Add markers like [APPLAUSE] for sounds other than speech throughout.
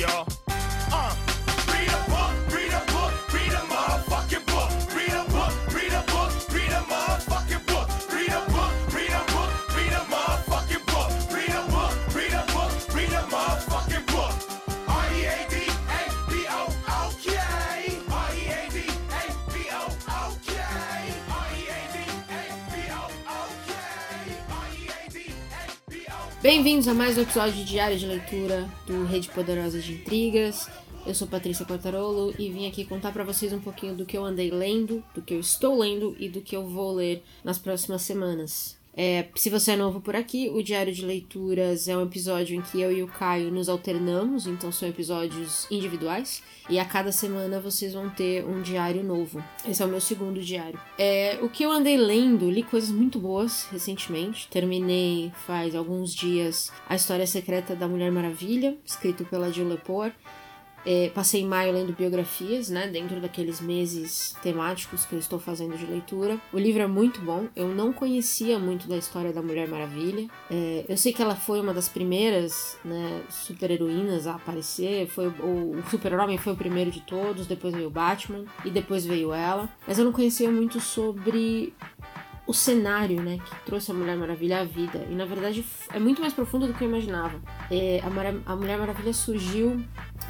y'all. Bem-vindos a mais um episódio de Diário de Leitura do Rede Poderosa de Intrigas. Eu sou Patrícia Quartarolo e vim aqui contar pra vocês um pouquinho do que eu andei lendo, do que eu estou lendo e do que eu vou ler nas próximas semanas. É, se você é novo por aqui, o Diário de Leituras é um episódio em que eu e o Caio nos alternamos, então são episódios individuais, e a cada semana vocês vão ter um diário novo. Esse é o meu segundo diário. É, o que eu andei lendo, li coisas muito boas recentemente. Terminei faz alguns dias A História Secreta da Mulher Maravilha, escrito pela Jill Lepore. É, passei maio lendo biografias, né, dentro daqueles meses temáticos que eu estou fazendo de leitura. O livro é muito bom, eu não conhecia muito da história da Mulher Maravilha. É, eu sei que ela foi uma das primeiras né, super-heroínas a aparecer, foi o, o Super-Homem foi o primeiro de todos, depois veio o Batman e depois veio ela. Mas eu não conhecia muito sobre o cenário, né, que trouxe a Mulher Maravilha à vida. E na verdade é muito mais profundo do que eu imaginava. É, a, Mara- a Mulher Maravilha surgiu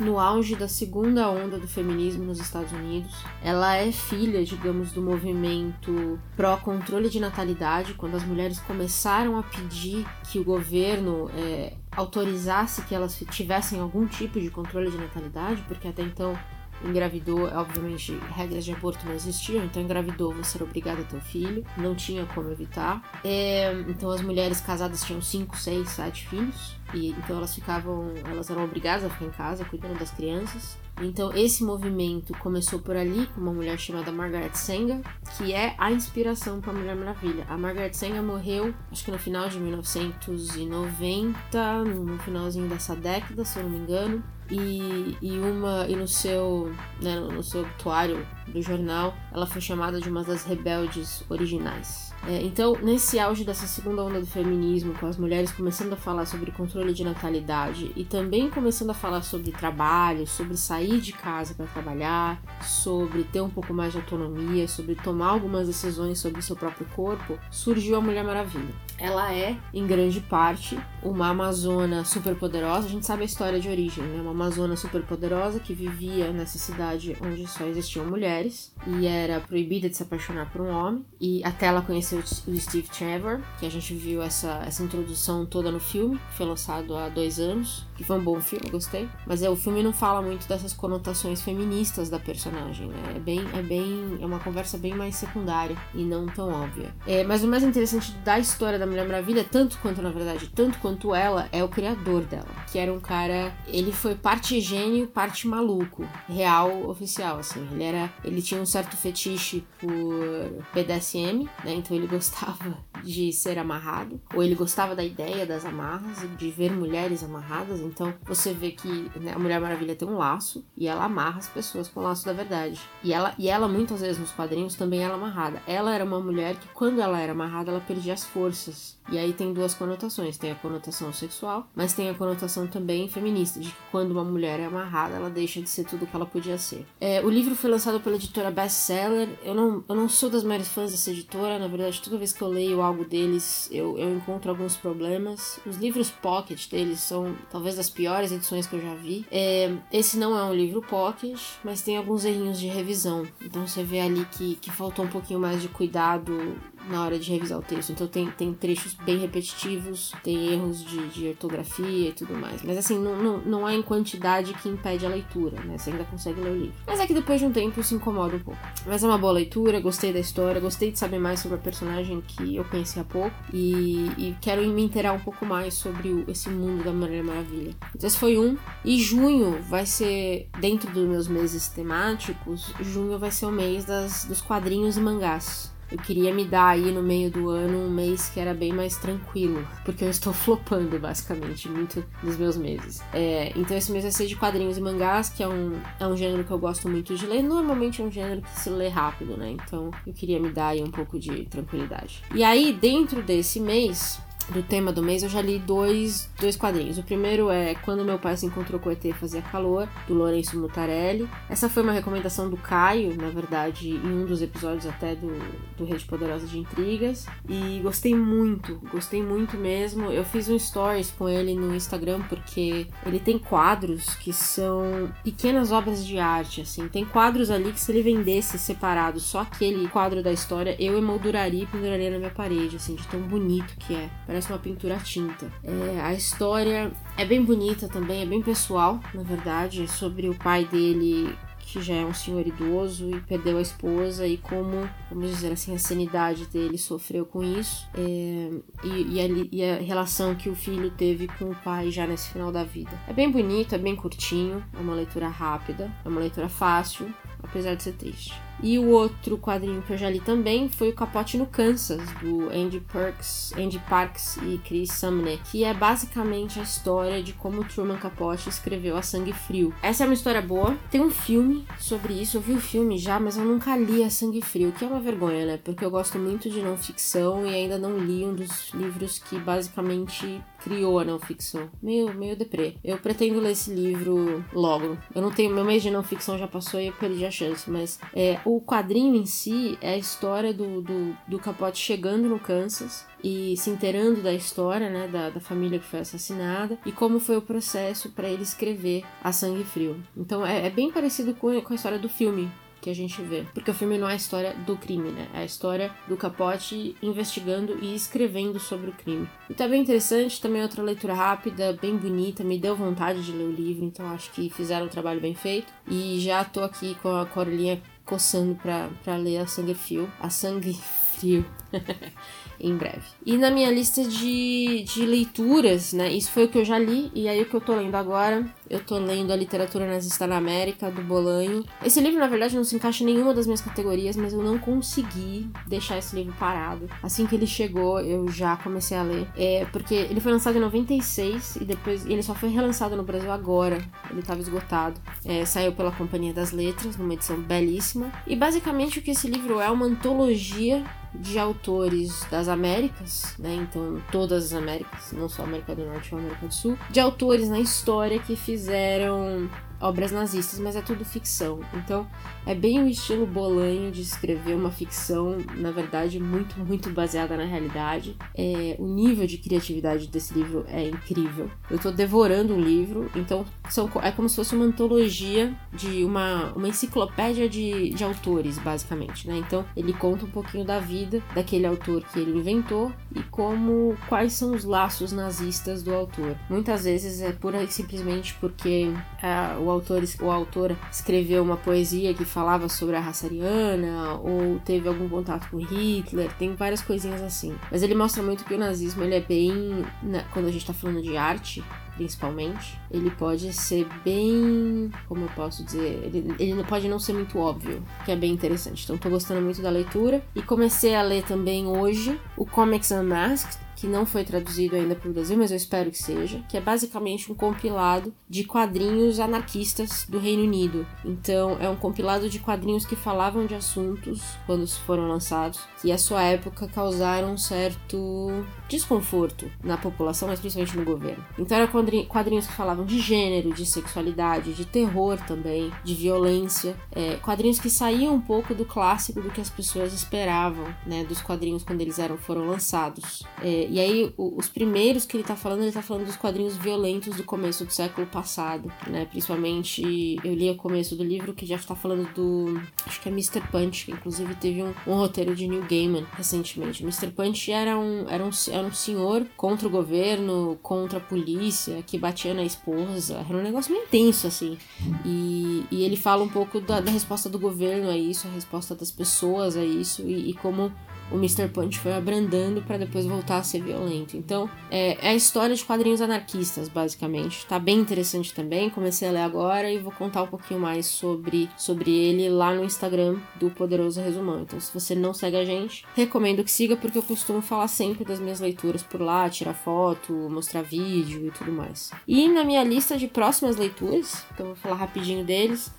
no auge da segunda onda do feminismo nos Estados Unidos. Ela é filha, digamos, do movimento pró-controle de natalidade, quando as mulheres começaram a pedir que o governo é, autorizasse que elas tivessem algum tipo de controle de natalidade, porque até então engravidou, obviamente, regras de aborto não existiam, então engravidou, você era obrigada a ter um filho, não tinha como evitar. É, então as mulheres casadas tinham 5, 6, 7 filhos, e então elas ficavam, elas eram obrigadas a ficar em casa cuidando das crianças. Então esse movimento começou por ali com uma mulher chamada Margaret Sanger, que é a inspiração para a Mulher Maravilha. A Margaret Sanger morreu, acho que no final de 1990, no finalzinho dessa década, se eu não me engano. E, e uma e no seu né, no seu obituário do jornal ela foi chamada de uma das rebeldes originais É, então nesse auge dessa segunda onda do feminismo com as mulheres começando a falar sobre controle de natalidade e também começando a falar sobre trabalho sobre sair de casa para trabalhar sobre ter um pouco mais de autonomia sobre tomar algumas decisões sobre o seu próprio corpo surgiu a Mulher Maravilha ela é, em grande parte, uma amazona superpoderosa. A gente sabe a história de origem, né? Uma amazona superpoderosa que vivia nessa cidade onde só existiam mulheres e era proibida de se apaixonar por um homem. E até ela o Steve Trevor, que a gente viu essa, essa introdução toda no filme, que foi lançado há dois anos, que foi um bom filme, gostei. Mas é, o filme não fala muito dessas conotações feministas da personagem, né? É bem, é bem, é uma conversa bem mais secundária e não tão óbvia. É, mas o mais interessante da história da Mulher Maravilha, tanto quanto, na verdade, tanto quanto ela, é o criador dela. Que era um cara. Ele foi parte gênio, parte maluco. Real oficial, assim. Ele era. Ele tinha um certo fetiche por BDSM, né? Então ele [LAUGHS] gostava de ser amarrado. Ou ele gostava da ideia das amarras, de ver mulheres amarradas. Então você vê que né, a Mulher Maravilha tem um laço e ela amarra as pessoas com o laço da verdade. E ela, e ela muitas vezes nos quadrinhos também era amarrada. Ela era uma mulher que, quando ela era amarrada, ela perdia as forças. E aí tem duas conotações: tem a conotação sexual, mas tem a conotação também feminista, de que quando uma mulher é amarrada, ela deixa de ser tudo o que ela podia ser. É, o livro foi lançado pela editora Bestseller. Eu não, eu não sou das maiores fãs dessa editora, na verdade, toda vez que eu leio algo deles, eu, eu encontro alguns problemas. Os livros pocket deles são talvez das piores edições que eu já vi. É, esse não é um livro pocket, mas tem alguns errinhos de revisão. Então você vê ali que, que faltou um pouquinho mais de cuidado na hora de revisar o texto. Então tem, tem trechos bem repetitivos, tem erros de, de ortografia e tudo mais. Mas assim, não, não, não é em quantidade que impede a leitura, né? Você ainda consegue ler o livro. Mas é que depois de um tempo se incomoda um pouco. Mas é uma boa leitura, gostei da história, gostei de saber mais sobre a personagem que eu conheci há pouco. E, e quero me inteirar um pouco mais sobre o, esse mundo da Mulher Maravilha. Então esse foi um. E junho vai ser, dentro dos meus meses temáticos, junho vai ser o mês das, dos quadrinhos e mangás. Eu queria me dar aí no meio do ano um mês que era bem mais tranquilo, porque eu estou [LAUGHS] flopando basicamente muito dos meus meses. É, então esse mês vai ser de quadrinhos e mangás, que é um, é um gênero que eu gosto muito de ler. Normalmente é um gênero que se lê rápido, né? Então eu queria me dar aí um pouco de tranquilidade. E aí, dentro desse mês, do tema do mês, eu já li dois, dois quadrinhos. O primeiro é Quando Meu Pai Se Encontrou com o ET Fazia Calor, do Lourenço Mutarelli. Essa foi uma recomendação do Caio, na verdade, em um dos episódios até do, do Rede Poderosa de Intrigas. E gostei muito, gostei muito mesmo. Eu fiz um stories com ele no Instagram porque ele tem quadros que são pequenas obras de arte, assim. Tem quadros ali que se ele vendesse separado, só aquele quadro da história, eu emolduraria e penduraria na minha parede, assim, de tão bonito que é. Parece uma pintura à tinta. É, a história é bem bonita também, é bem pessoal, na verdade, é sobre o pai dele que já é um senhor idoso e perdeu a esposa e como, vamos dizer assim, a sanidade dele sofreu com isso é, e, e, a, e, a, relação que o filho teve com o pai já nesse final da vida. É bem bonito, é bem curtinho, é uma leitura rápida, é uma leitura fácil, apesar de ser triste. E o outro quadrinho que eu já li também foi o Capote no Kansas, do Andy Parks, Andy Parks e Chris Sumner, que é basicamente a história de como Truman Capote escreveu A Sangue Frio. Essa é uma história boa. Tem um filme sobre isso, eu vi o filme já, mas eu nunca li A Sangue Frio, que é uma vergonha, né? Porque eu gosto muito de não ficção e ainda não li um dos livros que basicamente criou a não ficção. Meio, meio deprê. Eu pretendo ler esse livro logo. Eu não tenho. Meu mês de não ficção já passou e eu perdi a chance, mas é, o quadrinho em si é a história do, do, do Capote chegando no Kansas e se inteirando da história, né, da, da família que foi assassinada e como foi o processo para ele escrever A Sangue Frio. Então é, é bem parecido com, com a história do filme, que a gente vê. Porque o filme não é a história do crime, né? É a história do Capote investigando e escrevendo sobre o crime. E tá bem interessante, também outra leitura rápida, bem bonita, me deu vontade de ler o livro, então acho que fizeram um trabalho bem feito. E já tô aqui com a Corelinha coçando pra ler a Sangue Frio. A Sangue Frio. [LAUGHS] em breve. E na minha lista de, de leituras, né? Isso foi o que eu já li, e aí o que eu tô lendo agora, eu tô lendo a Literatura Nazista na América, do Bolanho. Esse livro, na verdade, não se encaixa em nenhuma das minhas categorias, mas eu não consegui deixar esse livro parado. Assim que ele chegou, eu já comecei a ler. É, porque ele foi lançado em 96 e depois ele só foi relançado no Brasil agora. Ele tava esgotado. É, saiu pela Companhia das Letras, numa edição belíssima. E basicamente o que esse livro é uma antologia de autores das Américas, né? Então, todas as Américas, não só América do Norte ou América do Sul, de autores na história que fizeram obras nazistas, mas é tudo ficção. Então, é bem o estilo Bolanho de escrever uma ficção, na verdade, muito, muito baseada na realidade. É, o nível de criatividade desse livro é incrível. Eu tô devorando o livro, então são, é como se fosse uma antologia de uma, uma enciclopédia de, de autores, basicamente, né? Então, ele conta um pouquinho da vida daquele autor que ele inventou e como quais são os laços nazistas do autor. Muitas vezes é pura e simplesmente porque uh, o autor ou autora escreveu uma poesia que falava sobre a raça ariana ou teve algum contato com Hitler, tem várias coisinhas assim. Mas ele mostra muito que o nazismo ele é bem, né, quando a gente tá falando de arte, principalmente, ele pode ser bem. Como eu posso dizer? Ele, ele pode não ser muito óbvio, que é bem interessante. Então, tô gostando muito da leitura. E comecei a ler também hoje o Comics Unmasked, que não foi traduzido ainda para o Brasil, mas eu espero que seja, que é basicamente um compilado de quadrinhos anarquistas do Reino Unido. Então, é um compilado de quadrinhos que falavam de assuntos quando foram lançados que à sua época causaram um certo desconforto na população, mas principalmente no governo. Então, eram quadrinhos que falavam de gênero, de sexualidade, de terror também, de violência, é, quadrinhos que saíam um pouco do clássico do que as pessoas esperavam, né, dos quadrinhos quando eles eram foram lançados. É, e aí, o, os primeiros que ele tá falando, ele tá falando dos quadrinhos violentos do começo do século passado, né? Principalmente, eu li o começo do livro que já está falando do. Acho que é Mr. Punch, que inclusive teve um, um roteiro de Neil Gaiman recentemente. Mr. Punch era um, era, um, era um senhor contra o governo, contra a polícia, que batia na esposa. Era um negócio meio intenso, assim. E, e ele fala um pouco da, da resposta do governo a isso, a resposta das pessoas a isso, e, e como o Mr. Punch foi abrandando para depois voltar a ser violento. Então, é, é, a história de quadrinhos anarquistas, basicamente. Tá bem interessante também. Comecei a ler agora e vou contar um pouquinho mais sobre, sobre ele lá no Instagram do Poderoso Resumão. Então, se você não segue a gente, recomendo que siga, porque eu costumo falar sempre das minhas leituras por lá, tirar foto, mostrar vídeo e tudo mais. E na minha lista de próximas leituras, então vou falar rapidinho deles.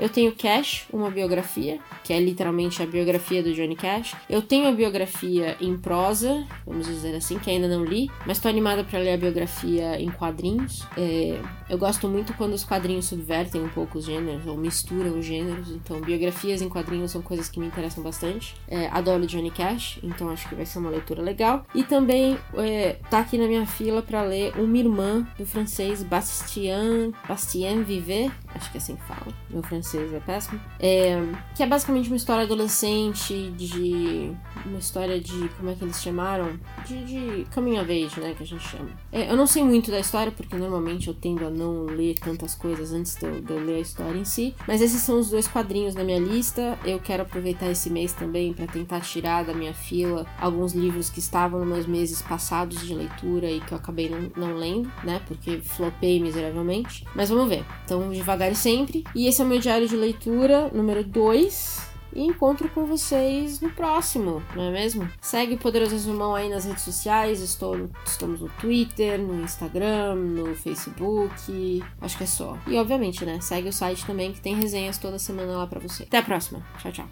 Eu tenho Cash, uma biografia, que é literalmente a biografia do Johnny Cash. Eu tenho a biografia em prosa, vamos dizer assim, que ainda não li, mas tô animada para ler a biografia em quadrinhos. É, eu gosto muito quando os quadrinhos subvertem um pouco os gêneros, ou misturam os gêneros, então biografias em quadrinhos são coisas que me interessam bastante. É, adoro Johnny Cash, então acho que vai ser uma leitura legal. E também é, tá aqui na minha fila para ler Uma Irmã, do francês Bastien, Bastien Viver, acho que é assim que fala, meu francês é péssimo, é, que é basicamente uma história adolescente, de. uma história de. como é que eles chamaram? De, de coming of age, né, que a gente chama. É, eu não sei muito da história, porque normalmente eu tendo a não ler tantas coisas antes de eu, de eu ler a história em si, mas esses são os dois quadrinhos da minha lista. Eu quero aproveitar esse mês também para tentar tirar da minha fila alguns livros que estavam nos meus meses passados de leitura e que eu acabei não, não lendo, né, porque flopei miseravelmente. Mas vamos ver. Então, devagar e sempre. E esse é o meu diário de leitura número 2 e encontro com vocês no próximo, não é mesmo? Segue o Poderoso Resumão aí nas redes sociais, estou no, estamos no Twitter, no Instagram, no Facebook, acho que é só. E obviamente, né, segue o site também que tem resenhas toda semana lá pra você. Até a próxima, tchau, tchau.